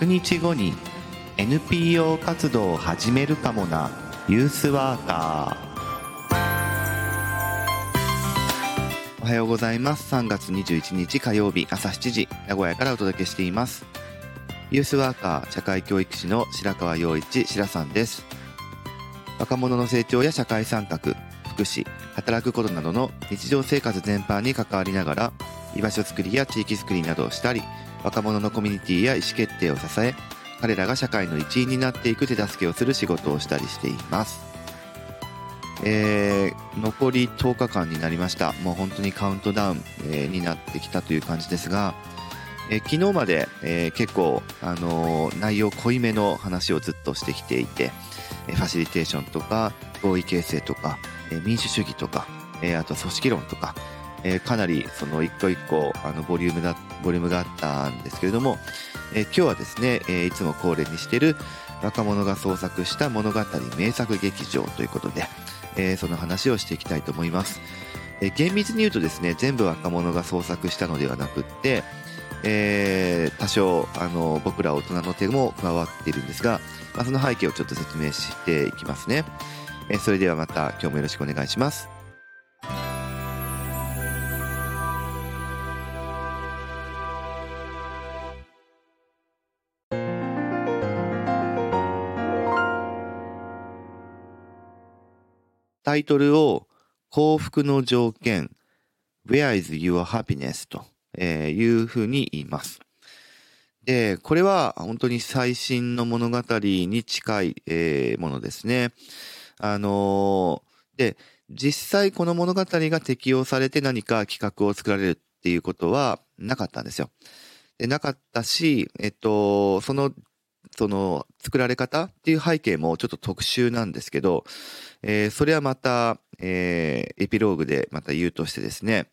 100日後に NPO 活動を始めるかもな。ユースワーカー。おはようございます。3月21日火曜日朝7時名古屋からお届けしています。ユースワーカー社会教育士の白川陽一白さんです。若者の成長や社会参画福祉働くことなどの日常生活全般に関わりながら居場所づくりや地域づくりなどをしたり若者のコミュニティや意思決定を支え彼らが社会の一員になっていく手助けをする仕事をしたりしています。えー、残り10日間になりました。もう本当にカウントダウン、えー、になってきたという感じですが、えー、昨日まで、え結構、あの内容濃いめの話をずっとしてきていて、ファシリテーションとか合意形成とか、え民主主義とか、えあと組織論とか、えかなりその一個一個あのボリュームだボリュームがあったんですけれども、え今日はですね、えいつも恒例にしている若者が創作した物語名作劇場ということで、えその話をしていきたいと思います。え厳密に言うとですね、全部若者が創作したのではなくって、え、多少あの僕ら大人の手も加わっているんですが、まあ、その背景をちょっと説明していきますね。えそれではまた今日もよろしくお願いします。タイトルを幸福の条件 Where is your happiness? というふうに言います。で、これは本当に最新の物語に近い、えものですね。あの、で、実際この物語が適用されて何か企画を作られるっていうことはなかったんですよ。でなかったし、えっと、その、その作られ方っていう背景もちょっと特殊なんですけど、えー、それはまた、えー、エピローグでまた言うとしてですね、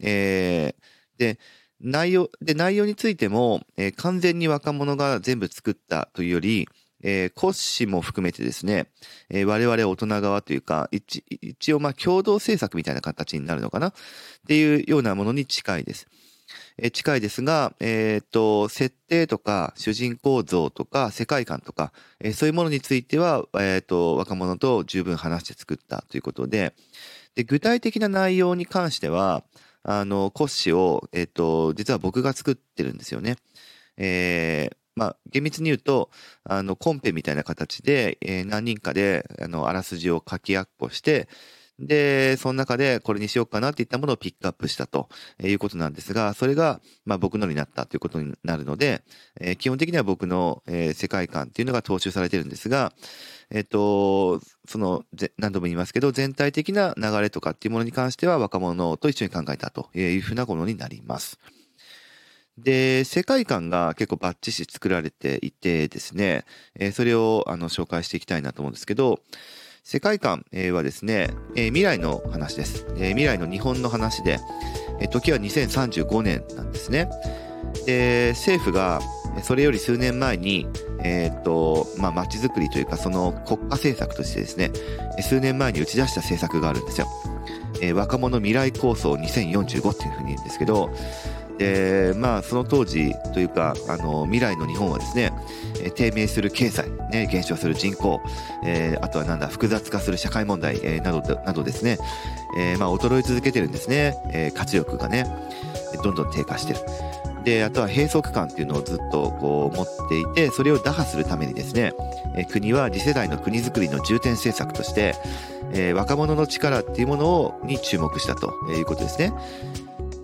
えー、で、内容、で、内容についても、えー、完全に若者が全部作ったというより、えー、骨子も含めてですね、えー、我々大人側というか、一応まあ共同制作みたいな形になるのかなっていうようなものに近いです。近いですが、えっ、と、設定とか主人公像とか世界観とか、えそういうものについては、えっ、と、若者と十分話して作ったということで、で、具体的な内容に関しては、あの、骨子を、えっ、と、実は僕が作ってるんですよね。え、まあ、厳密に言うと、あの、コンペみたいな形で、え、何人かで、あの、あらすじを書きやっこして、で、その中でこれにしようかなっていったものをピックアップしたということなんですが、それが、まあ、僕のになったということになるので、えー、基本的には僕の、えー、世界観っていうのが踏襲されてるんですが、えっ、ー、と、その、何度も言いますけど、全体的な流れとかっていうものに関しては若者と一緒に考えたというふうなものになります。で、世界観が結構バッチシ作られていてですね、えー、それをあの紹介していきたいなと思うんですけど、世界観はですね、えー、未来の話です、えー、未来の日本の話で、えー、時は2035年なんですね。で、政府がそれより数年前に、えっ、と、まあ、街づくりというか、その国家政策としてですね、数年前に打ち出した政策があるんですよ。えー、若者未来構想2045っていうふうに言うんですけど、で、まあ、その当時というか、あの、未来の日本はですね、え低迷する経済、ね、減少する人口、えー、あとはなんだ、複雑化する社会問題、えー、など、などですね、えー、まあ、衰え続けてるんですね。え活力がね、どんどん低下してる。で、あとは閉塞感っていうのをずっとこう持っていて、それを打破するためにですね、え国は次世代の国づくりの重点政策として、え若者の力っていうものをに注目したということですね。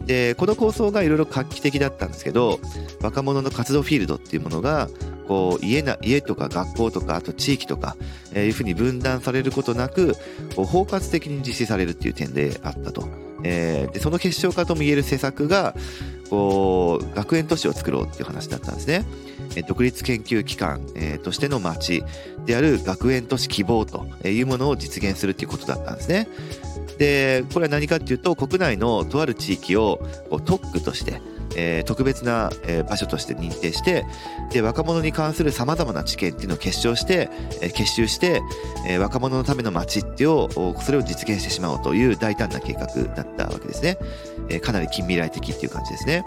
でこの構想がいろいろ画期的だったんですけど若者の活動フィールドっていうものがこう家な家とか学校とかあと地域とか、えー、いうふうに分断されることなくこう包括的に実施されるっていう点であったと。えー、でその結晶化ともいえる施策がこう学園都市を作ろうっていう話だったんですね。独立研究機関、えー、としての街である学園都市希望というものを実現するということだったんですね。でこれは何かっていうと国内のとある地域を特区として、えー、特別な、えー、場所として認定してで若者に関するさまざまな知見っていうのを結晶して、えー、結集して、えー、若者のための街っていうをそれを実現してしまおうという大胆な計画だったわけですね、えー、かなり近未来的っていう感じですね。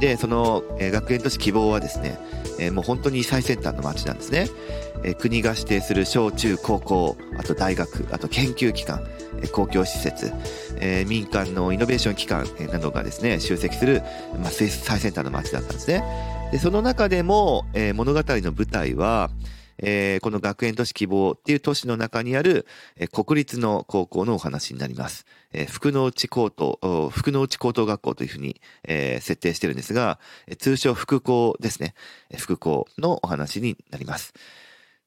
でその、えー、学園都市希望はですねえー、もう本当に最先端の街なんですね。えー、国が指定する小中高校、あと大学、あと研究機関、えー、公共施設、えー、民間のイノベーション機関などがですね、集積する、まあ、最先端の街だったんですね。で、その中でも、えー、物語の舞台は、えー、この学園都市希望っていう都市の中にある、えー、国立の高校のお話になります。えー、福の内高等、福の内高等学校というふうに、えー、設定してるんですが、通称福校ですね。福校のお話になります。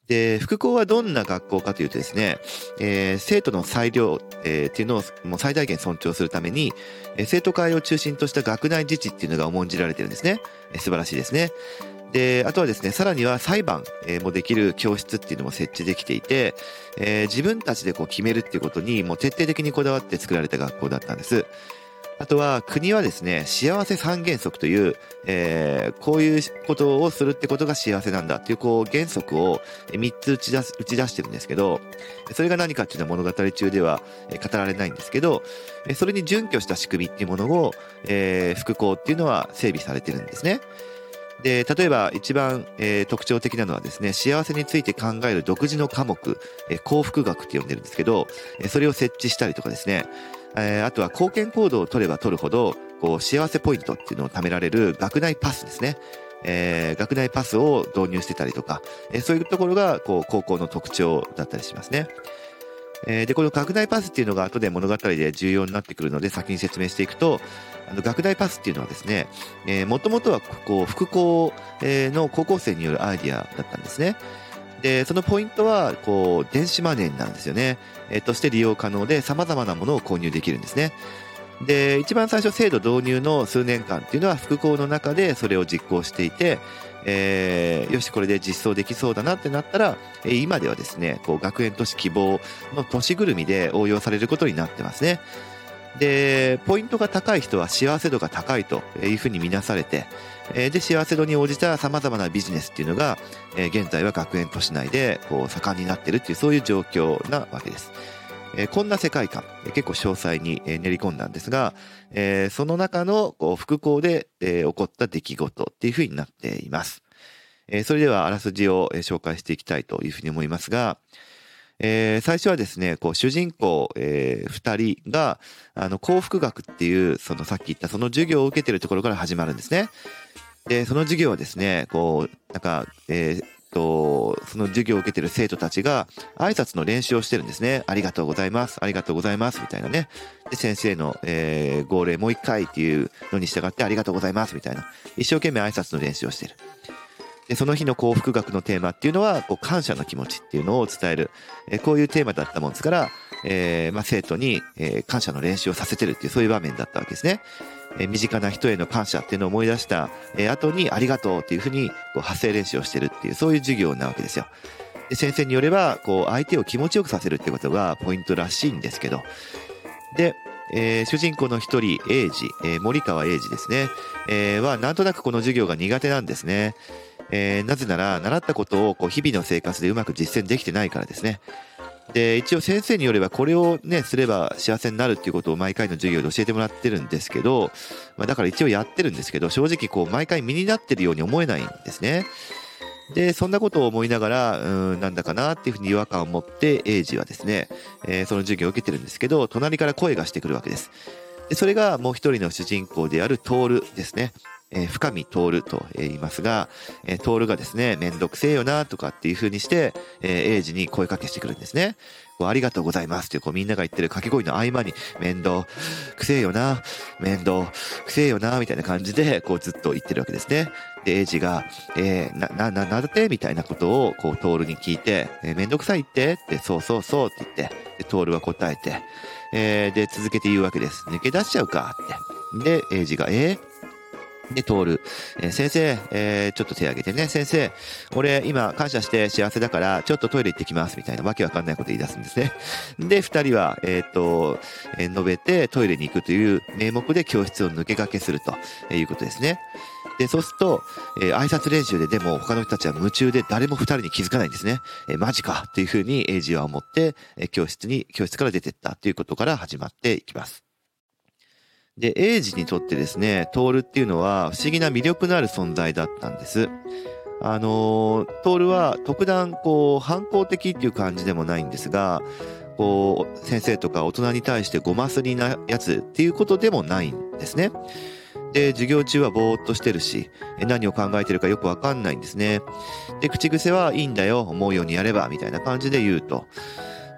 で、副校はどんな学校かというとですね、えー、生徒の裁量、えー、っていうのをもう最大限尊重するために、えー、生徒会を中心とした学内自治っていうのが重んじられてるんですね。えー、素晴らしいですね。で、あとはですね、さらには裁判もできる教室っていうのも設置できていて、えー、自分たちでこう決めるっていうことにもう徹底的にこだわって作られた学校だったんです。あとは国はですね、幸せ三原則という、えー、こういうことをするってことが幸せなんだっていうこう原則を3つ打ち出す、打ち出してるんですけど、それが何かっていうのは物語中では語られないんですけど、それに準拠した仕組みっていうものを、えー、副校っていうのは整備されてるんですね。で、例えば一番、えー、特徴的なのはですね、幸せについて考える独自の科目、えー、幸福学って呼んでるんですけど、えー、それを設置したりとかですね、えー、あとは貢献行動を取れば取るほど、こう、幸せポイントっていうのを貯められる学内パスですね。えー、学内パスを導入してたりとか、えー、そういうところが、こう、高校の特徴だったりしますね。えー、で、この学内パスっていうのが後で物語で重要になってくるので先に説明していくと、あの学内パスっていうのはですね、えー、もともとはこう副校の高校生によるアイディアだったんですね。で、そのポイントは、こう、電子マネーなんですよね。えー、として利用可能で様々なものを購入できるんですね。で、一番最初制度導入の数年間っていうのは副校の中でそれを実行していて、えー、よし、これで実装できそうだなってなったら、えー、今ではですね、こう、学園都市希望の都市ぐるみで応用されることになってますね。で、ポイントが高い人は幸せ度が高いというふうに見なされて、で、幸せ度に応じた様々なビジネスっていうのが、現在は学園都市内でこう盛んになってるっていう、そういう状況なわけです。こんな世界観、結構詳細に練り込んだんですが、その中の副校で起こった出来事っていうふうになっています。それではあらすじを紹介していきたいというふうに思いますが、えー、最初はですね、こう、主人公、えー、二人が、あの、幸福学っていう、そのさっき言ったその授業を受けてるところから始まるんですね。で、その授業はですね、こう、なんか、えー、と、その授業を受けてる生徒たちが挨拶の練習をしてるんですね。ありがとうございます。ありがとうございます。みたいなね。で、先生の、えー、号令もう一回っていうのに従ってありがとうございます。みたいな。一生懸命挨拶の練習をしてる。で、その日の幸福学のテーマっていうのは、こう感謝の気持ちっていうのを伝える、えー、こういうテーマだったもんですから、えー、まあ、生徒に、えー、感謝の練習をさせてるっていう、そういう場面だったわけですね。え身近な人への感謝っていうのを思い出した、え後にありがとうっていうふうに、こう発声練習をしてるっていう、そういう授業なわけですよ。で先生によれば、こう、相手を気持ちよくさせるってことがポイントらしいんですけど、で、えー、主人公の一人、英治、えー、森川英治ですね、えー、は、なんとなくこの授業が苦手なんですね。えー、なぜなら、習ったことをこう日々の生活でうまく実践できてないからですね。で、一応先生によればこれをね、すれば幸せになるっていうことを毎回の授業で教えてもらってるんですけど、まあ、だから一応やってるんですけど、正直こう毎回身になってるように思えないんですね。で、そんなことを思いながら、うん、なんだかなっていうふうに違和感を持って、エイジはですね、えー、その授業を受けてるんですけど、隣から声がしてくるわけです。でそれがもう一人の主人公であるトールですね。えー、深見徹と言いますが、えー、徹がですね、めんどくせえよなとかっていう風にして、えー、エイジに声かけしてくるんですね。こうありがとうございますっていう、こうみんなが言ってる掛け声の合間に、面倒くせえよな、面倒くせえよな、みたいな感じで、こうずっと言ってるわけですね。で、エイジが、えー、な、な、な、なんだってみたいなことを、こう、トールに聞いて、えー、めんどくさいってって、そうそうそうって言って、で、トールは答えて、えー、で、続けて言うわけです。抜け出しちゃうかって。で、エイジが、えー、で、通る。えー、先生、えー、ちょっと手挙げてね。先生、俺今感謝して幸せだから、ちょっとトイレ行ってきます。みたいなわけわかんないこと言い出すんですね。で、二人は、えっ、と、えー、述べてトイレに行くという名目で教室を抜け駆けするということですね。で、そうすると、えー、挨拶練習ででも他の人たちは夢中で誰も二人に気づかないんですね。えー、マジかっていうふうにエイジは思って、えー、教室に、教室から出てったということから始まっていきます。で、エイジにとってですね、トールっていうのは不思議な魅力のある存在だったんです。あの徹は特段こう反抗的っていう感じでもないんですがこう先生とか大人に対してごますりなやつっていうことでもないんですね。で授業中はぼーっとしてるし何を考えてるかよくわかんないんですね。で口癖はいいんだよ思うようにやればみたいな感じで言うと。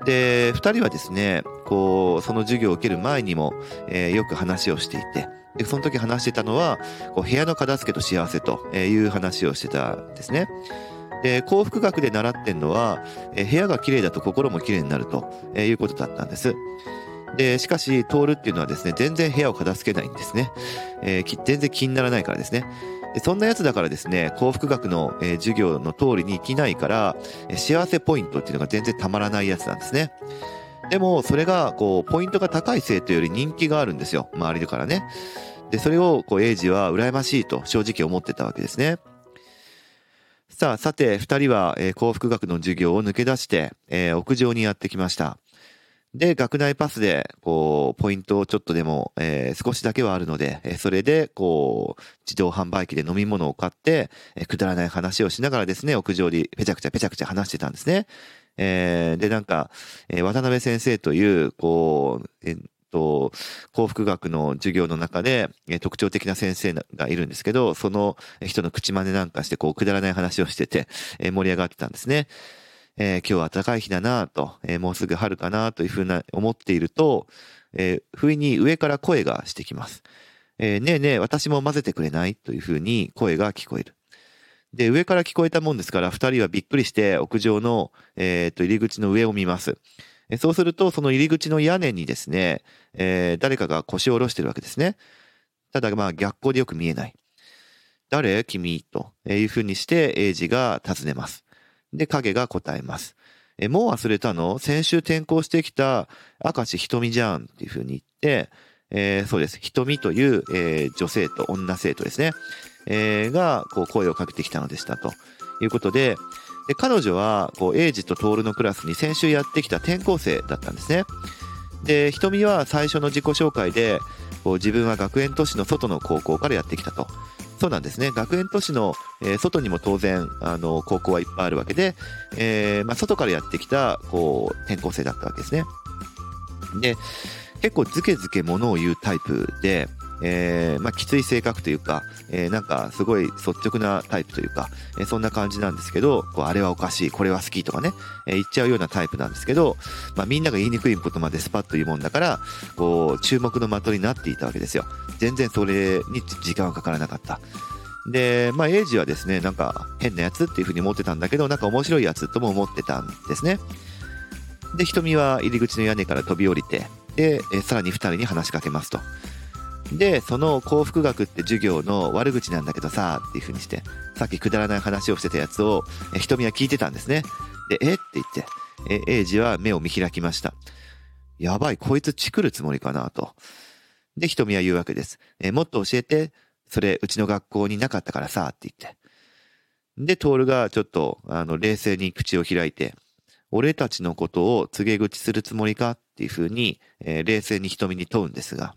で2人はですねこうその授業を受ける前にも、えー、よく話をしていてでその時話してたのはこう部屋の片付けと幸せという話をしてたんですね。で幸福学で習ってんのは、え、部屋が綺麗だと心も綺麗になるということだったんです。で、しかし、通るっていうのはですね、全然部屋を片付けないんですね。えー、全然気にならないからですね。そんなやつだからですね、幸福学の、授業の通りに生きないから、幸せポイントっていうのが全然たまらないやつなんですね。でも、それが、こう、ポイントが高い生徒より人気があるんですよ。周りだからね。で、それを、こう、エイジは羨ましいと正直思ってたわけですね。さあ、さて、二人は、幸福学の授業を抜け出して、屋上にやってきました。で、学内パスで、こう、ポイントをちょっとでも、えー、少しだけはあるので、えー、それで、こう、自動販売機で飲み物を買って、えー、くだらない話をしながらですね、屋上にペチャクチャペチャクチャ話してたんですね。えー、で、なんか、えー、渡辺先生という、こう、えっと、幸福学の授業の中で、えー、特徴的な先生がいるんですけど、その人の口真似なんかして、こう、くだらない話をしてて、えー、盛り上がってたんですね。えー、今日は暖かい日だなと、えー、もうすぐ春かなというふうな思っていると、えー、不意に上から声がしてきます。え、ねえねえ、私も混ぜてくれないというふうに声が聞こえる。で、上から聞こえたもんですから、二人はびっくりして屋上の、えー、と入り口の上を見ます。そうすると、その入り口の屋根にですね、え、誰かが腰を下ろしてるわけですね。ただ、まあ逆光でよく見えない。誰？君というふうにして、エイジが尋ねます。で、影が答えます。え、もう忘れたの？先週転校してきた明石瞳じゃんっていう風に言って、えー、そうです。瞳という、えー、女性と女生徒ですね。えー、が、こう、声をかけてきたのでしたということで、で彼女は、こう、エイジとトールのクラスに先週やってきた転校生だったんですね。で、瞳は最初の自己紹介で、こう自分は学園都市の外の高校からやってきたと。そうなんですね。学園都市の、えー、外にも当然、あの、高校はいっぱいあるわけで、えー、まあ、外からやってきた、こう、転校生だったわけですね。で、結構ズケズケものを言うタイプで、えー、まあ、きつい性格というか、えー、なんかすごい率直なタイプというか、えー、そんな感じなんですけど、こうあれはおかしい、これは好きとかね、え言っちゃうようなタイプなんですけど、まあ、みんなが言いにくいことまでスパッと言うもんだから、こう、注目の的になっていたわけですよ。全然それに時間はかからなかった。で、まあ、エイジはですね、なんか変なやつっていうふうに思ってたんだけど、なんか面白いやつとも思ってたんですね。で、瞳は入り口の屋根から飛び降りて、で、さらに二人に話しかけますと。で、その幸福学って授業の悪口なんだけどさ、っていう風にして、さっきくだらない話をしてたやつを、え瞳は聞いてたんですね。で、え？って言って、え、エイジは目を見開きました。やばい、こいつチクるつもりかなと。で、瞳は言うわけです。えもっと教えて、それ、うちの学校になかったからさ、って言って。で、トールがちょっと、あの、冷静に口を開いて、俺たちのことを告げ口するつもりか？っていうふうに、えー、冷静に瞳に問うんですが、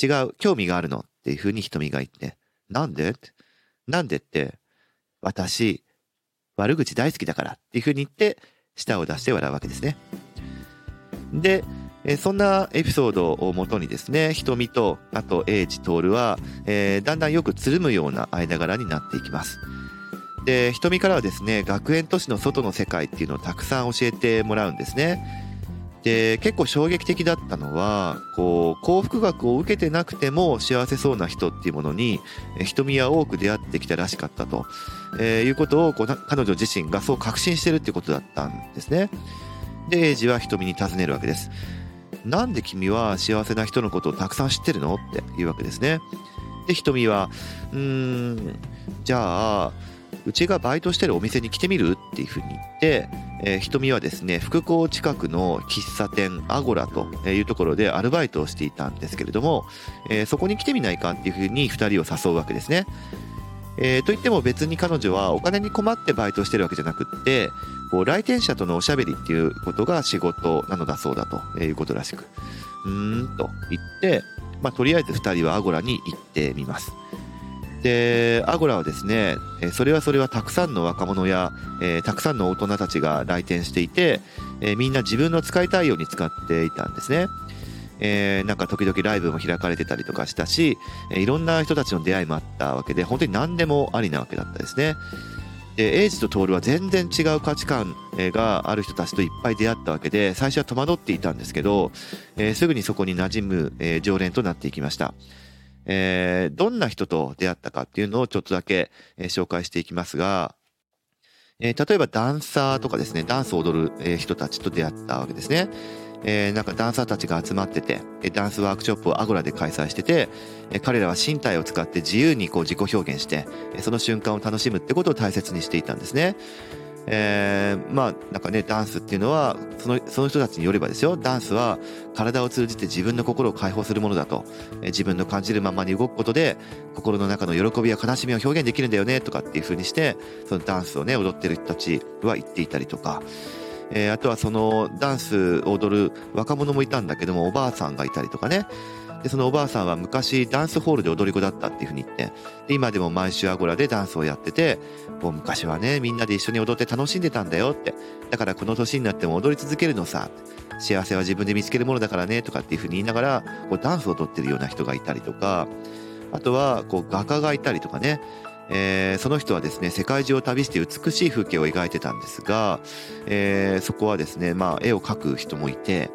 違う、興味があるのっていうふうに瞳が言って、なんで？なんでって、私、悪口大好きだからっていうふうに言って、舌を出して笑うわけですね。で、えそんなエピソードをもとにですね、瞳と、あと、英治徹は、えー、だんだんよくつるむような間柄になっていきます。で、瞳からはですね、学園都市の外の世界っていうのをたくさん教えてもらうんですね。で、結構衝撃的だったのは、こう、幸福学を受けてなくても幸せそうな人っていうものに、瞳は多く出会ってきたらしかったと、えー、いうことをこう彼女自身がそう確信してるっていうことだったんですね。で、エイジは瞳に尋ねるわけです。なんで君は幸せな人のことをたくさん知ってるの？っていうわけですね。で、瞳は、うーん、じゃあ、うちがバイトしてるお店に来てみる？っていうふうに言って、えー、瞳はですね、福港近くの喫茶店アゴラというところでアルバイトをしていたんですけれども、えー、そこに来てみないかっていうふうに2人を誘うわけですね。えー、といっても別に彼女はお金に困ってバイトしてるわけじゃなくって、こう来店者とのおしゃべりっていうことが仕事なのだそうだということらしく、うーんと言って、まあ、とりあえず2人はアゴラに行ってみます。でアゴラはですねそれはそれはたくさんの若者や、えー、たくさんの大人たちが来店していて、えー、みんな自分の使いたいように使っていたんですね。えー、なんか時々ライブも開かれてたりとかしたし、え、いろんな人たちの出会いもあったわけで本当に何でもありなわけだったですね。でエイジとトールは全然違う価値観がある人たちといっぱい出会ったわけで最初は戸惑っていたんですけど、え、すぐにそこに馴染む、え、常連となっていきました。えー、どんな人と出会ったかっていうのをちょっとだけ、えー、紹介していきますが、えー、例えばダンサーとかですね、ダンスを踊る、えー、人たちと出会ったわけですね。えー、なんかダンサーたちが集まってて、ダンスワークショップをアゴラで開催してて、え彼らは身体を使って自由にこう自己表現して、その瞬間を楽しむってことを大切にしていたんですね。えー、まあなんかねダンスっていうのはそのその人たちによればですよ。ダンスは体を通じて自分の心を解放するものだと、えー、自分の感じるままに動くことで心の中の喜びや悲しみを表現できるんだよねとかっていうふうにしてそのダンスをね踊ってる人たちは言っていたりとか。えー、あとはそのダンスを踊る若者もいたんだけどもおばあさんがいたりとかね。でそのおばあさんは昔ダンスホールで踊り子だったっていうふうに言ってで今でも毎週アゴラでダンスをやっててもう昔はねみんなで一緒に踊って楽しんでたんだよって。だからこの年になっても踊り続けるのさ。幸せは自分で見つけるものだからねとかっていうふうに言いながらこうダンスを踊ってるような人がいたりとか。あとはこう画家がいたりとかね。えー、その人はですね世界中を旅して美しい風景を描いてたんですが、えー、そこはですね、まあ、絵を描く人もいて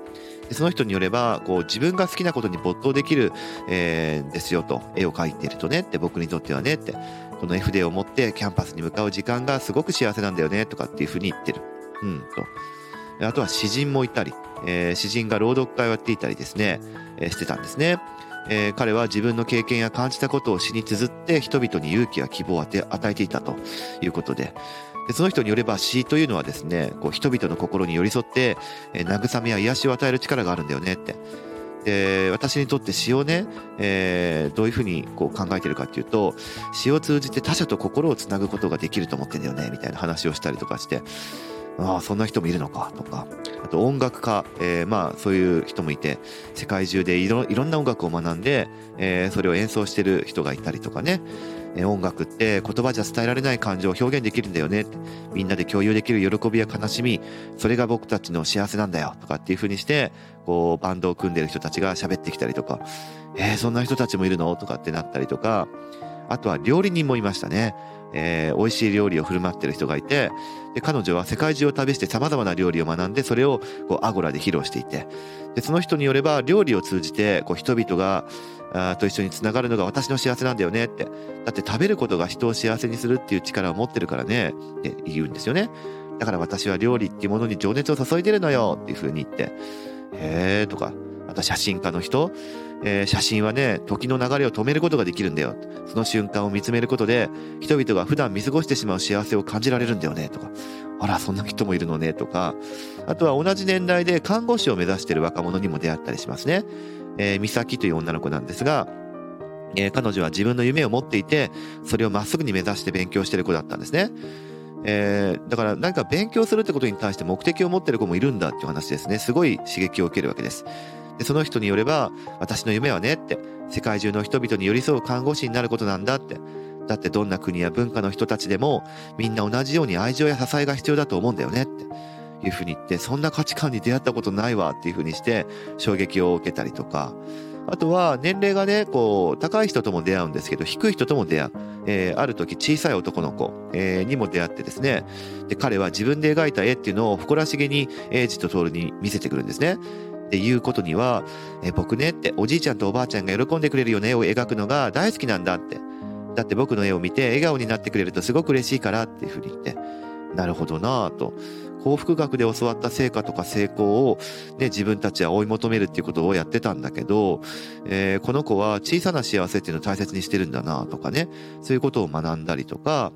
その人によればこう自分が好きなことに没頭できる、えー、ですよと。絵を描いているとねって僕にとってはねって。この FD を持ってキャンパスに向かう時間がすごく幸せなんだよねとかっていうふうに言ってる。うんとあとは詩人もいたり、えー、詩人が朗読会をやっていたりですね、えー、してたんですね。えー、彼は自分の経験や感じたことを詩に綴って人々に勇気や希望を与えていたということで、でその人によれば詩というのはですね、こう人々の心に寄り添って、えー、慰めや癒しを与える力があるんだよねって。で私にとって詩をね、えー、どういうふうにこう考えてるかっていうと詩を通じて他者と心をつなぐことができると思ってんだよねみたいな話をしたりとかして。ああそんな人もいるのかとか。あと音楽家、えー、まあそういう人もいて世界中でいろいろんな音楽を学んで、えー、それを演奏してる人がいたりとかね、えー、音楽って言葉じゃ伝えられない感情を表現できるんだよねみんなで共有できる喜びや悲しみそれが僕たちの幸せなんだよとかっていうふうにしてこうバンドを組んでる人たちが喋ってきたりとか。えー、そんな人たちもいるの？とかってなったりとか。あとは料理人もいましたね。えー、美味しい料理を振る舞ってる人がいてで彼女は世界中を旅してさまざまな料理を学んでそれをこうアゴラで披露していて。でその人によれば料理を通じてこう人々があと一緒につながるのが私の幸せなんだよねって。だって食べることが人を幸せにするっていう力を持ってるからねって言うんですよね。だから私は料理っていうものに情熱を注いでるのよっていうふうに言って。へえとか。あと写真家の人えー、写真はね、時の流れを止めることができるんだよ。その瞬間を見つめることで、人々が普段見過ごしてしまう幸せを感じられるんだよね、とか。あら、そんな人もいるのね、とか。あとは同じ年代で看護師を目指している若者にも出会ったりしますね。えー、美咲という女の子なんですが、えー、彼女は自分の夢を持っていて、それをまっすぐに目指して勉強している子だったんですね。えー、だから何か勉強するってことに対して目的を持ってる子もいるんだっていう話ですね。すごい刺激を受けるわけです。でその人によれば私の夢はねって世界中の人々に寄り添う看護師になることなんだって。だってどんな国や文化の人たちでもみんな同じように愛情や支えが必要だと思うんだよねって。いうふうに言ってそんな価値観に出会ったことないわっていうふうにして衝撃を受けたりとか。あとは年齢がねこう高い人とも出会うんですけど低い人とも出会う、えー、ある時小さい男の子、えー、にも出会ってですね。で彼は自分で描いた絵っていうのを誇らしげにエイジとトールに見せてくるんですね。っていうことには、え僕ねっておじいちゃんとおばあちゃんが喜んでくれるような絵を描くのが大好きなんだって。だって僕の絵を見て笑顔になってくれるとすごく嬉しいからっていうふうに言って、なるほどなぁと。幸福学で教わった成果とか成功を、ね、自分たちは追い求めるっていうことをやってたんだけど、えー、この子は小さな幸せっていうのを大切にしてるんだなとかね、そういうことを学んだりとか、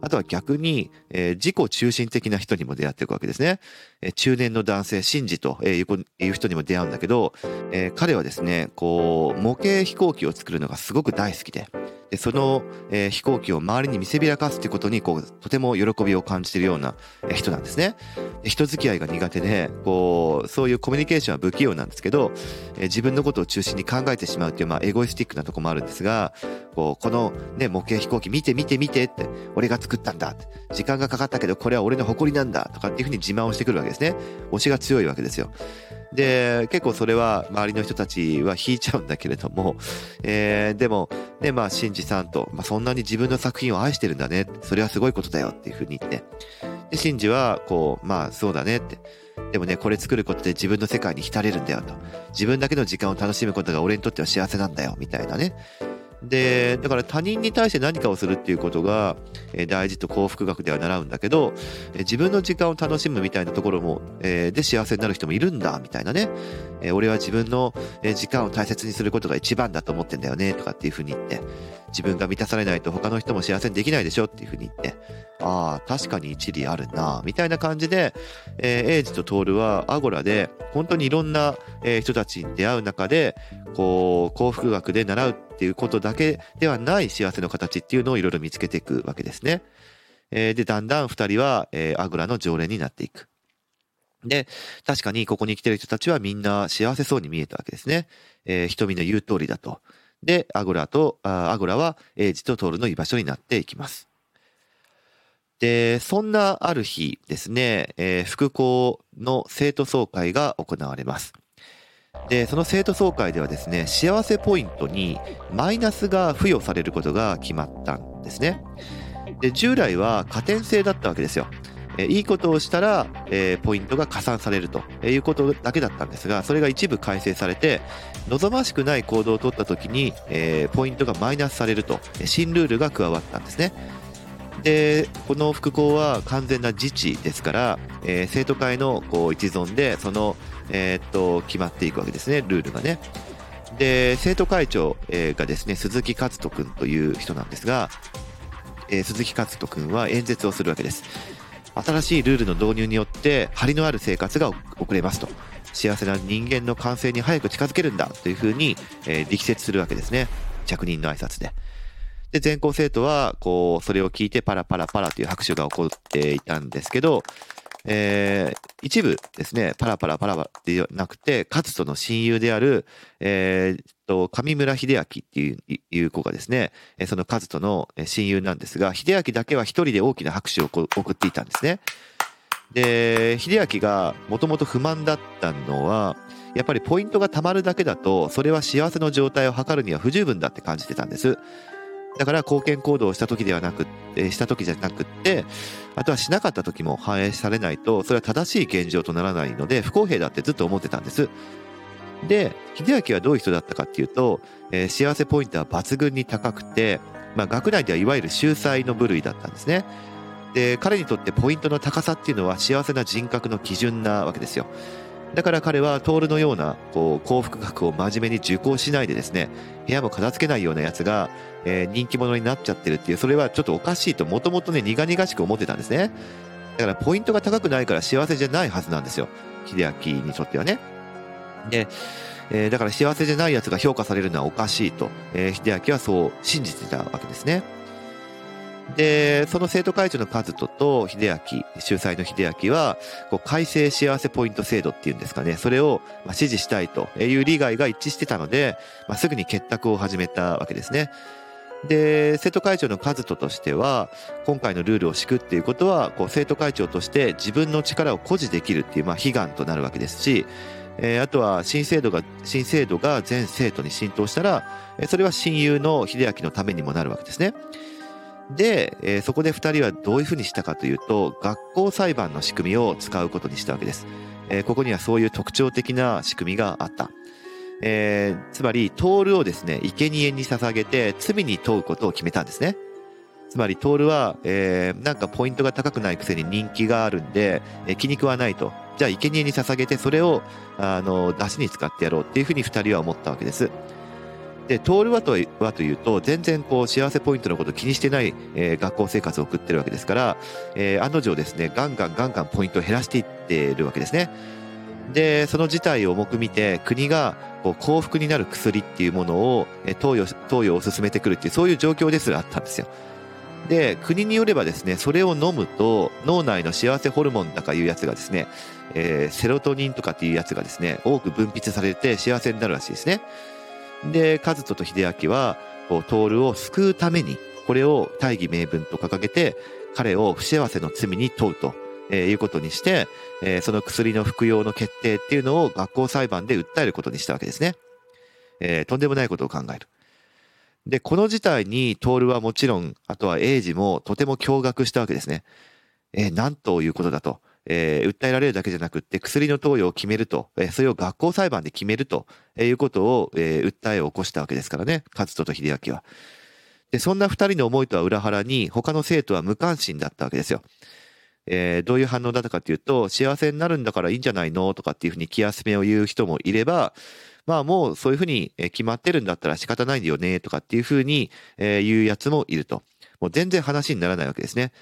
あとは逆に、えー、自己中心的な人にも出会っていくわけですね。え、中年の男性、シンジという人にも出会うんだけど、え、彼はですね、こう、模型飛行機を作るのがすごく大好きで、でその、え、飛行機を周りに見せびらかすってことにこうとても喜びを感じているような人なんですね。で人付き合いが苦手でこうそういうコミュニケーションは不器用なんですけど、え、自分のことを中心に考えてしまうっていう、まあ、エゴイスティックなとこもあるんですがこうこの、ね、模型飛行機見て見て見てって俺が作ったんだ時間がかかったけどこれは俺の誇りなんだとかっていうふうに自慢をしてくるわけですね。推しが強いわけですよ。で、結構それは周りの人たちは引いちゃうんだけれども、えー、でも、ね、まあ、シンジさんと、まあ、そんなに自分の作品を愛してるんだね。それはすごいことだよっていうふうに言って。で、シンジは、こう、まあ、そうだねって。でもね、これ作ることで自分の世界に浸れるんだよと。自分だけの時間を楽しむことが俺にとっては幸せなんだよ、みたいなね。で、だから他人に対して何かをするっていうことが、大事と幸福学では習うんだけど、自分の時間を楽しむみたいなところも、で幸せになる人もいるんだ、みたいなね。俺は自分の時間を大切にすることが一番だと思ってんだよね、とかっていうふうに言って、自分が満たされないと他の人も幸せにできないでしょっていうふうに言って、ああ、確かに一理あるな、みたいな感じで、えー、エイジとトールはアゴラで、本当にいろんな、人たちに出会う中で、こう、幸福学で習うっていうことだけではない幸せの形っていうのをいろいろ見つけていくわけですね。えー、で、だんだん二人は、えー、アゴラの常連になっていく。で、確かにここに来てる人たちはみんな幸せそうに見えたわけですね。えー、瞳の言う通りだと。で、アゴラと、アゴラはエイジとトールの居場所になっていきます。で、そんなある日ですね、えー、副校の生徒総会が行われます。で、その生徒総会ではですね、幸せポイントにマイナスが付与されることが決まったんですね。で、従来は加点制だったわけですよ。いいことをしたら、えー、ポイントが加算されるということだけだったんですが、それが一部改正されて、望ましくない行動を取った時に、えー、ポイントがマイナスされると、新ルールが加わったんですね。でこの副校は完全な自治ですから、えー、生徒会のこう一存でその、えー、っと決まっていくわけですねルールがね。で生徒会長、え、がですね鈴木勝人君という人なんですが、えー、鈴木勝人君は演説をするわけです。新しいルールの導入によって張りのある生活が送れますと幸せな人間の完成に早く近づけるんだというふうに、えー、力説するわけですね着任の挨拶で。で、全校生徒は、こう、それを聞いてパラパラパラという拍手が起こっていたんですけど、えー、一部ですね、パラパラパラパラではなくて、勝人の親友である、えー、と、上村秀明っていう子がですね、その勝人の親友なんですが、秀明だけは一人で大きな拍手を送っていたんですね。で、秀明がもともと不満だったのは、やっぱりポイントが貯まるだけだと、それは幸せの状態を測るには不十分だって感じてたんです。だから貢献行動をした時ではなくて、した時じゃなくって、あとはしなかった時も反映されないと、それは正しい現状とならないので、不公平だってずっと思ってたんです。で、秀明はどういう人だったかっていうと、えー、幸せポイントは抜群に高くて、まあ、学内ではいわゆる秀才の部類だったんですね。で、彼にとってポイントの高さっていうのは幸せな人格の基準なわけですよ。だから彼はトールのようなこう幸福学を真面目に受講しないでですね部屋も片付けないようなやつが、えー、人気者になっちゃってるっていうそれはちょっとおかしいともともとね苦々しく思ってたんですね。だからポイントが高くないから幸せじゃないはずなんですよ。秀明にとってはね。で、えー、だから幸せじゃないやつが評価されるのはおかしいと、えー、秀明はそう信じてたわけですね。で、その生徒会長の和人と秀明、主催の秀明は、こう改正幸せポイント制度っていうんですかね、それをまあ支持したいという利害が一致してたので、まあ、すぐに結託を始めたわけですね。で、生徒会長の和人としては、今回のルールを敷くっていうことは、こう生徒会長として自分の力を誇示できるっていう、まあ、悲願となるわけですし、えー、あとは新制度が、新制度が全生徒に浸透したら、それは親友の秀明のためにもなるわけですね。で、えー、そこで2人はどういうふうにしたかというと、学校裁判の仕組みを使うことにしたわけです。えー、ここにはそういう特徴的な仕組みがあった。えー、つまり、トールをですね、生贄に捧げて罪に問うことを決めたんですね。つまり、トールは、えー、なんかポイントが高くないくせに人気があるんで、えー、気に食わないと。じゃあ、生贄に捧げて、それを、あの、出しに使ってやろうっていうふうに2人は思ったわけです。で、トールはとはというと、全然こう幸せポイントのことを気にしてない、えー、学校生活を送ってるわけですから、えー、案の定ですね、ガンガンガンガンポイントを減らしていってるわけですね。でその事態を重く見て国がこう幸福になる薬っていうものを投与投与を進めてくるっていうそういう状況ですらあったんですよ。で国によればですねそれを飲むと脳内の幸せホルモンとかいうやつがですね、えー、セロトニンとかっていうやつがですね多く分泌されて幸せになるらしいですね。で和人と秀明はこう徹を救うためにこれを大義名分と掲げて彼を不幸せの罪に問うと。えー、いうことにして、えー、その薬の服用の決定っていうのを学校裁判で訴えることにしたわけですね。えー、とんでもないことを考える。で、この事態に徹はもちろん、あとは英治もとても驚愕したわけですね。えー、なんということだと。えー、訴えられるだけじゃなくて薬の投与を決めると、えー、それを学校裁判で決めるということを、えー、訴えを起こしたわけですからね、勝人と秀明は。で、そんな二人の思いとは裏腹に、他の生徒は無関心だったわけですよ。えー、どういう反応だったかっていうと、幸せになるんだからいいんじゃないの？とかっていうふうに気休めを言う人もいれば、まあもうそういうふうに決まってるんだったら仕方ないんだよねとかっていうふうに言うやつもいると。もう全然話にならないわけですね。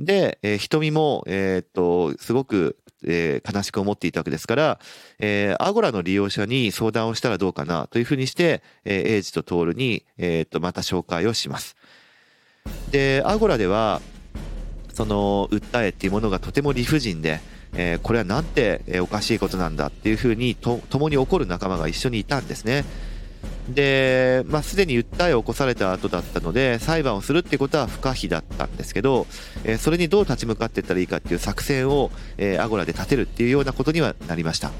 で、えー、瞳も、えー、っと、すごく、えー、悲しく思っていたわけですから、えー、アゴラの利用者に相談をしたらどうかなというふうにして、えー、エイジとトールに、えー、っと、また紹介をします。で、アゴラでは、その訴えっていうものがとても理不尽で、えー、これはなんておかしいことなんだっていうふうにと共に怒る仲間が一緒にいたんですね。で、まあ、すでに訴えを起こされた後だったので裁判をするってことは不可避だったんですけど、えー、それにどう立ち向かっていったらいいかっていう作戦を、えー、アゴラで立てるっていうようなことにはなりました。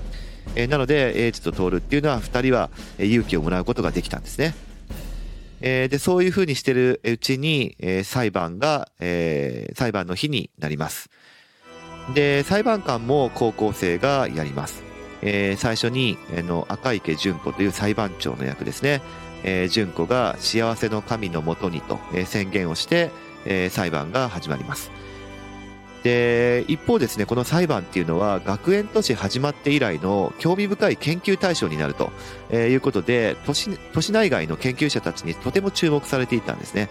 えー、なのでエイジとトールっていうのは2人は勇気をもらうことができたんですね。えー、で、そういうふうにしてるうちに、えー、裁判が、えー、裁判の日になります。で、裁判官も高校生がやります。えー、最初に、え、の赤池純子という裁判長の役ですね。えー、純子が幸せの神のもとにと、えー、宣言をして、えー、裁判が始まります。で、一方ですね、この裁判っていうのは学園都市始まって以来の興味深い研究対象になるとえいうことで、都市都市内外の研究者たちにとても注目されていたんですね。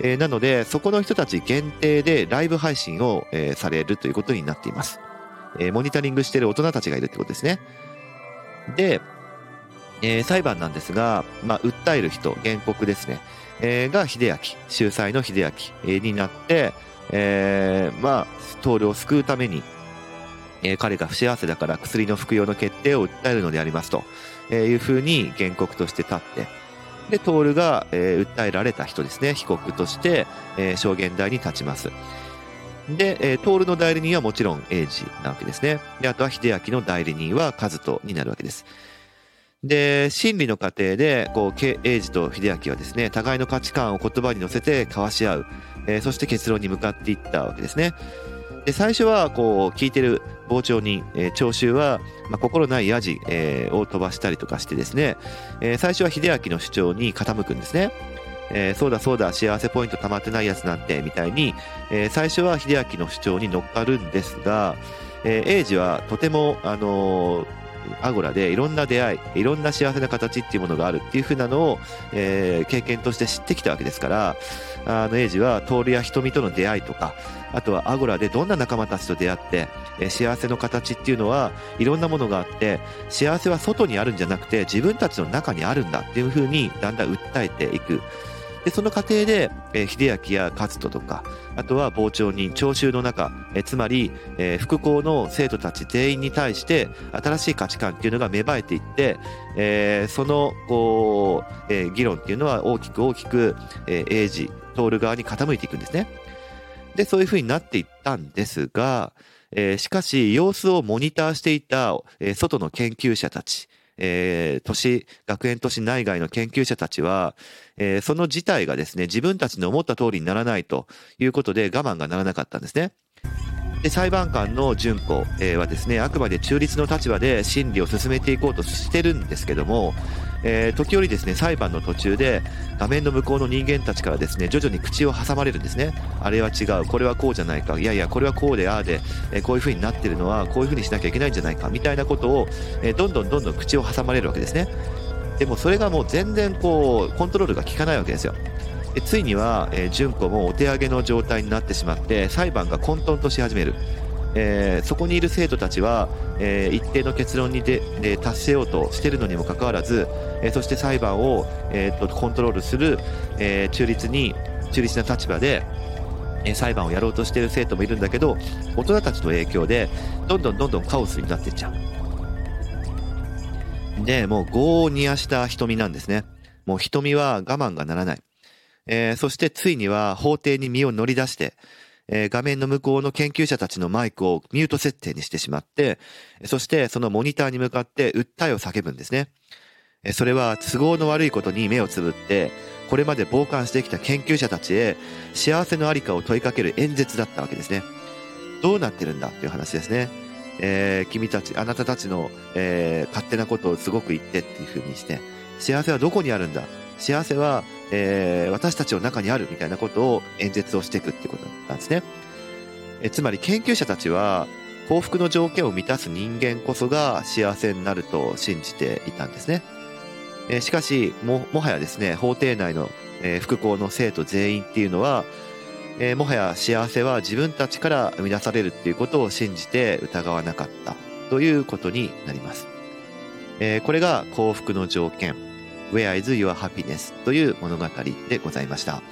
え、なので、そこの人たち限定でライブ配信を、え、されるということになっています。えー、モニタリングしている大人たちがいるってことですね。で、えー、裁判なんですが、まあ、訴える人、原告ですね、えー、が秀明、秀才の秀明、えー、になって、えー、まあ、徹を救うために、えー、彼が不幸せだから薬の服用の決定を訴えるのでありますとえいうふうに原告として立って、で、徹が、えー、訴えられた人ですね、被告として、えー、証言台に立ちます。で、えー、徹の代理人はもちろん英治なわけですね。で、あとは秀明の代理人は和人になるわけです。で、審理の過程で、こう、英治と秀明はですね、互いの価値観を言葉に乗せて交わし合う、えー、そして結論に向かっていったわけですね。で、最初は、こう、聞いてる傍聴人、えー、聴衆は、まあ、心ないヤジ、えー、を飛ばしたりとかしてですね、えー、最初は秀明の主張に傾くんですね。えー、そうだそうだ、幸せポイント溜まってないやつなんて、みたいに、えー、最初は秀明の主張に乗っかるんですが、えー、英治はとても、あのーアゴラでいろんな出会い、いろんな幸せな形っていうものがあるっていう風なのを、えー、経験として知ってきたわけですから、あの、エイジは、徹や瞳との出会いとか、あとはアゴラでどんな仲間たちと出会って、えー、幸せの形っていうのはいろんなものがあって、幸せは外にあるんじゃなくて自分たちの中にあるんだっていう風にだんだん訴えていく。で、その過程で、えー、秀明や勝人とか、あとは傍聴人、聴衆の中、えー、つまり、えー、副校の生徒たち全員に対して、新しい価値観っていうのが芽生えていって、えー、その、こう、えー、議論っていうのは大きく大きく、えー、英治、徹側に傾いていくんですね。で、そういうふうになっていったんですが、えー、しかし、様子をモニターしていた、えー、外の研究者たち、えー、都市、学園都市内外の研究者たちは、えー、その事態がですね、自分たちの思った通りにならないということで我慢がならなかったんですね。で裁判官の順子、はですねあくまで中立の立場で審理を進めていこうとしてるんですけども、えー、時折ですね裁判の途中で画面の向こうの人間たちからですね徐々に口を挟まれるんですね。あれは違う。これはこうじゃないか。いやいやこれはこうでああで、えー、こういう風になってるのはこういう風にしなきゃいけないんじゃないか。みたいなことを、えー、どんどんどんどん口を挟まれるわけですね。でもそれがもう全然こうコントロールが効かないわけですよ。ついには、えー、純子もお手上げの状態になってしまって裁判が混沌とし始める。えー、そこにいる生徒たちは、えー、一定の結論にで、え達せようとしているのにもかかわらず、えそして裁判を、えーと、コントロールする、え中立に中立な立場で、え裁判をやろうとしている生徒もいるんだけど大人たちの影響でどんどんどんどんカオスになっていっちゃう。でもう業を煮やした瞳なんですね。もう瞳は我慢がならない。えー、そしてついには法廷に身を乗り出して、えー、画面の向こうの研究者たちのマイクをミュート設定にしてしまって、そしてそのモニターに向かって訴えを叫ぶんですねえ。それは都合の悪いことに目をつぶって、これまで傍観してきた研究者たちへ幸せのありかを問いかける演説だったわけですね。どうなってるんだっていう話ですね。えー、君たち、あなたたちの、えー、勝手なことをすごく言ってっていうふうにして、幸せはどこにあるんだ幸せは、えー、私たちの中にあるみたいなことを演説をしていくっていうことなんですね。えつまり研究者たちは幸福の条件を満たす人間こそが幸せになると信じていたんですね。えしかしも、もはやですね、法廷内の、え副校の生徒全員っていうのは、えもはや幸せは自分たちから生み出されるっていうことを信じて疑わなかったということになります。えこれが幸福の条件。Where is your happiness? という物語でございました。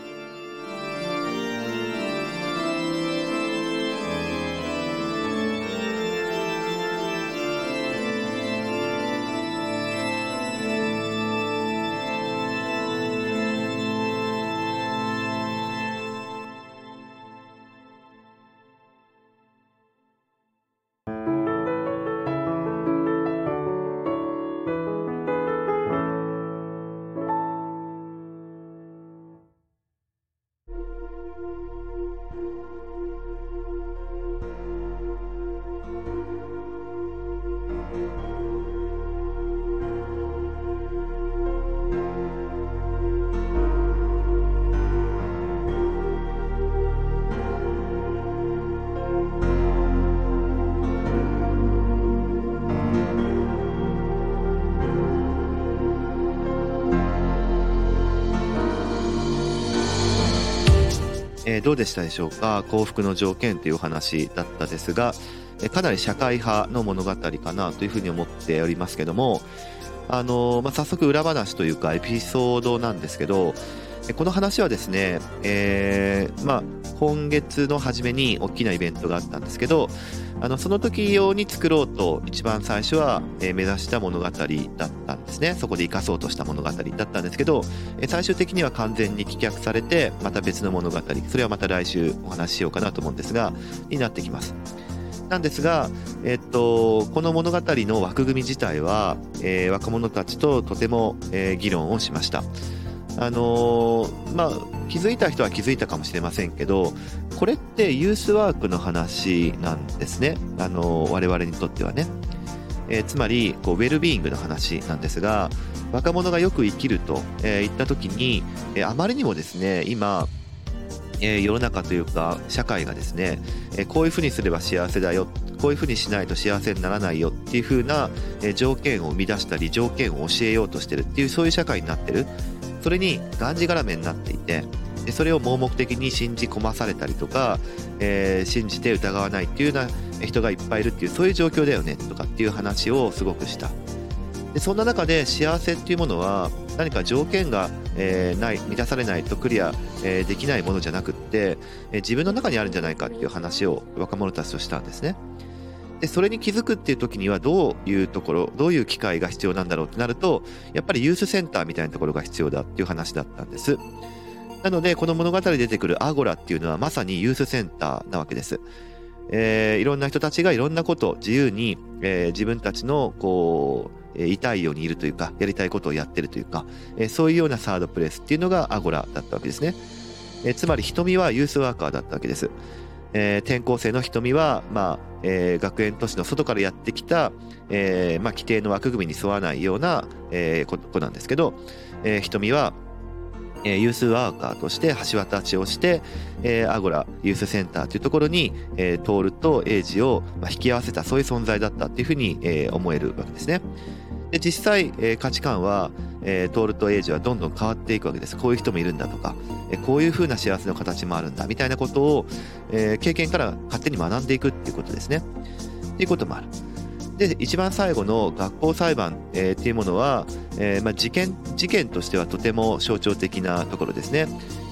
どうでしたでしょうか？幸福の条件というお話だったですが、えかなり社会派の物語かなというふうに思っておりますけども、あの、まあ、早速裏話というかエピソードなんですけど、この話はですね、えー、まあ、今月の初めに大きなイベントがあったんですけど、あの、その時用に作ろうと一番最初は、え、目指した物語だったんですね。そこで生かそうとした物語だったんですけど、え、最終的には完全に棄却されて、また別の物語、それはまた来週お話ししようかなと思うんですが、になってきます。なんですが、えっと、この物語の枠組み自体は、えー、若者たちととても、えー、議論をしました。あのー、まあ、気づいた人は気づいたかもしれませんけど、これってユースワークの話なんですね。あのー、我々にとってはね。えー、つまり、こう、ウェルビーイングの話なんですが、若者がよく生きると、え言った時に、えあまりにもですね、今、え世の中というか社会がですね、えこういうふうにすれば幸せだよこういうふうにしないと幸せにならないよっていうふうな、え条件を生み出したり条件を教えようとしてるっていうそういう社会になってるそれにがんじがらめになっていてでそれを盲目的に信じ込まされたりとか、えー、信じて疑わないっていうような人がいっぱいいるっていうそういう状況だよねとかっていう話をすごくしたでそんな中で幸せっていうものは何か条件が、えー、ない満たされないとクリア、えー、できないものじゃなくって、え自分の中にあるんじゃないかっていう話を若者たちとしたんですね。でそれに気づくっていう時にはどういうところどういう機会が必要なんだろうってなるとやっぱりユースセンターみたいなところが必要だっていう話だったんです。なのでこの物語で出てくるアゴラっていうのはまさにユースセンターなわけです。えー、いろんな人たちがいろんなことを自由に、えー、自分たちのこう、痛いようにいるというかやりたいことをやってるというか、えー、そういうようなサードプレスっていうのがアゴラだったわけですね、えー、つまり瞳はユースワーカーだったわけです。えー、転校生の瞳は、まあえー、学園都市の外からやってきた、えーまあ、規定の枠組みに沿わないような、えー、子なんですけど、えー、瞳は、えー、ユースワーカーとして橋渡しをして、えー、アゴラユースセンターというところに、えー、ルとエイジを、まあ、引き合わせたそういう存在だったっていうふうに、えー、思えるわけですね。で実際、えー、価値観は、えー、トールとエイジはどんどん変わっていくわけです。こういう人もいるんだとか、えー、こういう風な幸せの形もあるんだ。みたいなことを、えー、経験から勝手に学んでいくっていうことですね。っていうこともある。で一番最後の学校裁判、えー、っていうものは、えーまあ、事件事件としてはとても象徴的なところですね。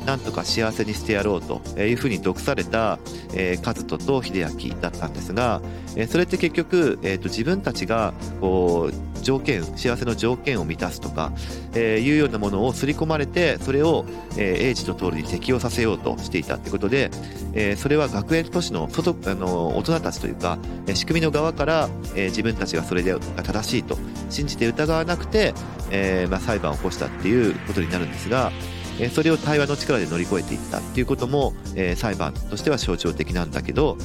なんとか幸せにしてやろうというふうに毒された、えー、和人と秀明だったんですが、えー、それって結局、えーと、自分たちがこう条件幸せの条件を満たすとか、えー、いうようなものを刷り込まれてそれを、えー、英治と通りに適用させようとしていたということで、えー、それは学園都市の外あの大人たちというか、えー、仕組みの側から、えー、自分たちがそれで正しいと信じて疑わなくて、えーまあ、裁判を起こしたっていうことになるんですが、えそれを対話の力で乗り越えていったっていうことも、え裁判としては象徴的なんだけど、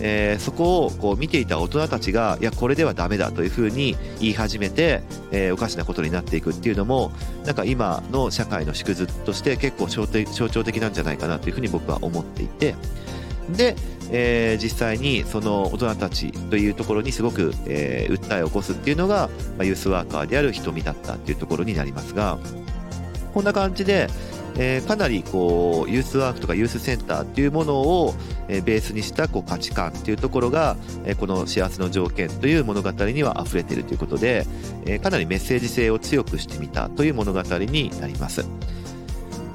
え、そこをこう見ていた大人たちがいやこれではダメだというふうに言い始めて、え、おかしなことになっていくっていうのもなんか今の社会の縮図として結構象徴的なんじゃないかなというふうに僕は思っていて。で、えー、実際にその大人たちというところにすごく、えー、訴えを起こすっていうのが、まあ、ユースワーカーである瞳だったっていうところになりますが。こんな感じで、えー、かなりこうユースワークとかユースセンターっていうものを、えー、ベースにしたこう価値観っていうところが、えー、この幸せの条件という物語には溢れているということで、え、かなりメッセージ性を強くしてみたという物語になります。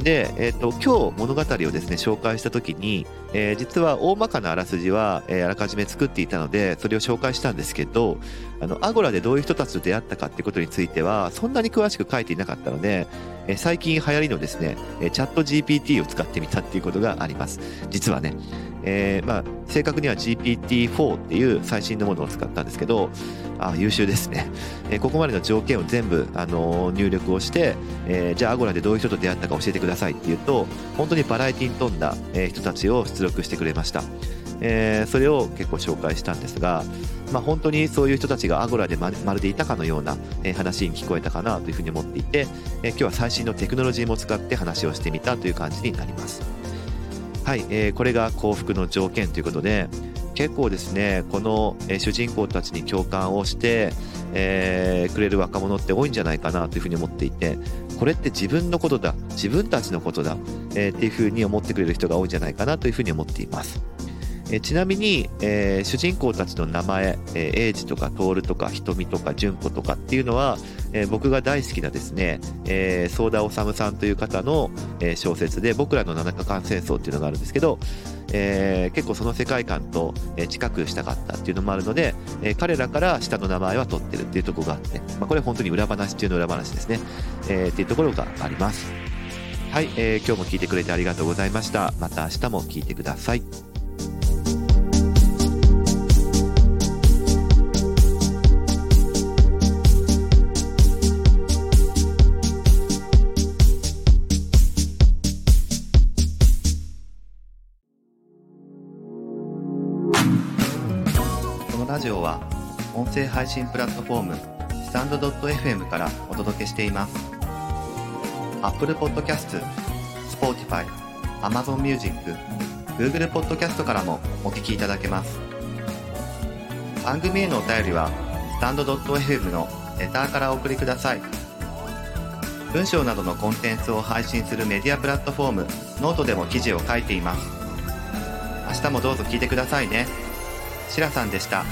で、え、ー、と、今日物語をですね、紹介した時に、えー、実は大まかなあらすじは、えー、あらかじめ作っていたので、それを紹介したんですけど、あの、アゴラでどういう人たちと出会ったかってことについては、そんなに詳しく書いていなかったので、え最近流行りのですね、チャット GPT を使ってみたっていうことがあります。実はね。え、まあ、正確には GPT-4 っていう最新のものを使ったんですけど、あ優秀ですね。え、ここまでの条件を全部、あの、入力をして、え、じゃあアゴラでどういう人と出会ったか教えてくださいっていうと、本当にバラエティに富んだ、え人たちを出力してくれました。えそれを結構紹介したんですが、まあ、本当にそういう人たちがアゴラでまるでいたかのような、え話に聞こえたかなというふうに思っていて、え今日は最新のテクノロジーも使って話をしてみたという感じになります。はい、えー、これが幸福の条件ということで、結構ですね、この、主人公たちに共感をして、えー、くれる若者って多いんじゃないかなというふうに思っていて、これって自分のことだ、自分たちのことだ、えー、っていうふうに思ってくれる人が多いんじゃないかなというふうに思っています。えちなみに、えー、主人公たちの名前、えー、エイジとかトールとか瞳とか純子とかっていうのは、えー、僕が大好きなですね、えー、ソーダ治さんという方の、え、小説で僕らの七日間戦争っていうのがあるんですけど、えー、結構その世界観と、近くしたかったっていうのもあるので、えー、彼らから下の名前は取ってるっていうところがあって、まあ、これ本当に裏話中の裏話ですね、えー、っていうところがあります。はい、えー、今日も聞いてくれてありがとうございました。また明日も聞いてください。声配信プラットフォームスタンド .fm からお届けしています Apple Podcast、Spotify、Amazon Music、Google Podcast からもお聞きいただけます番組へのお便りはスタンド .fm のレターからお送りください文章などのコンテンツを配信するメディアプラットフォームノートでも記事を書いています明日もどうぞ聞いてくださいね。シラさんでした。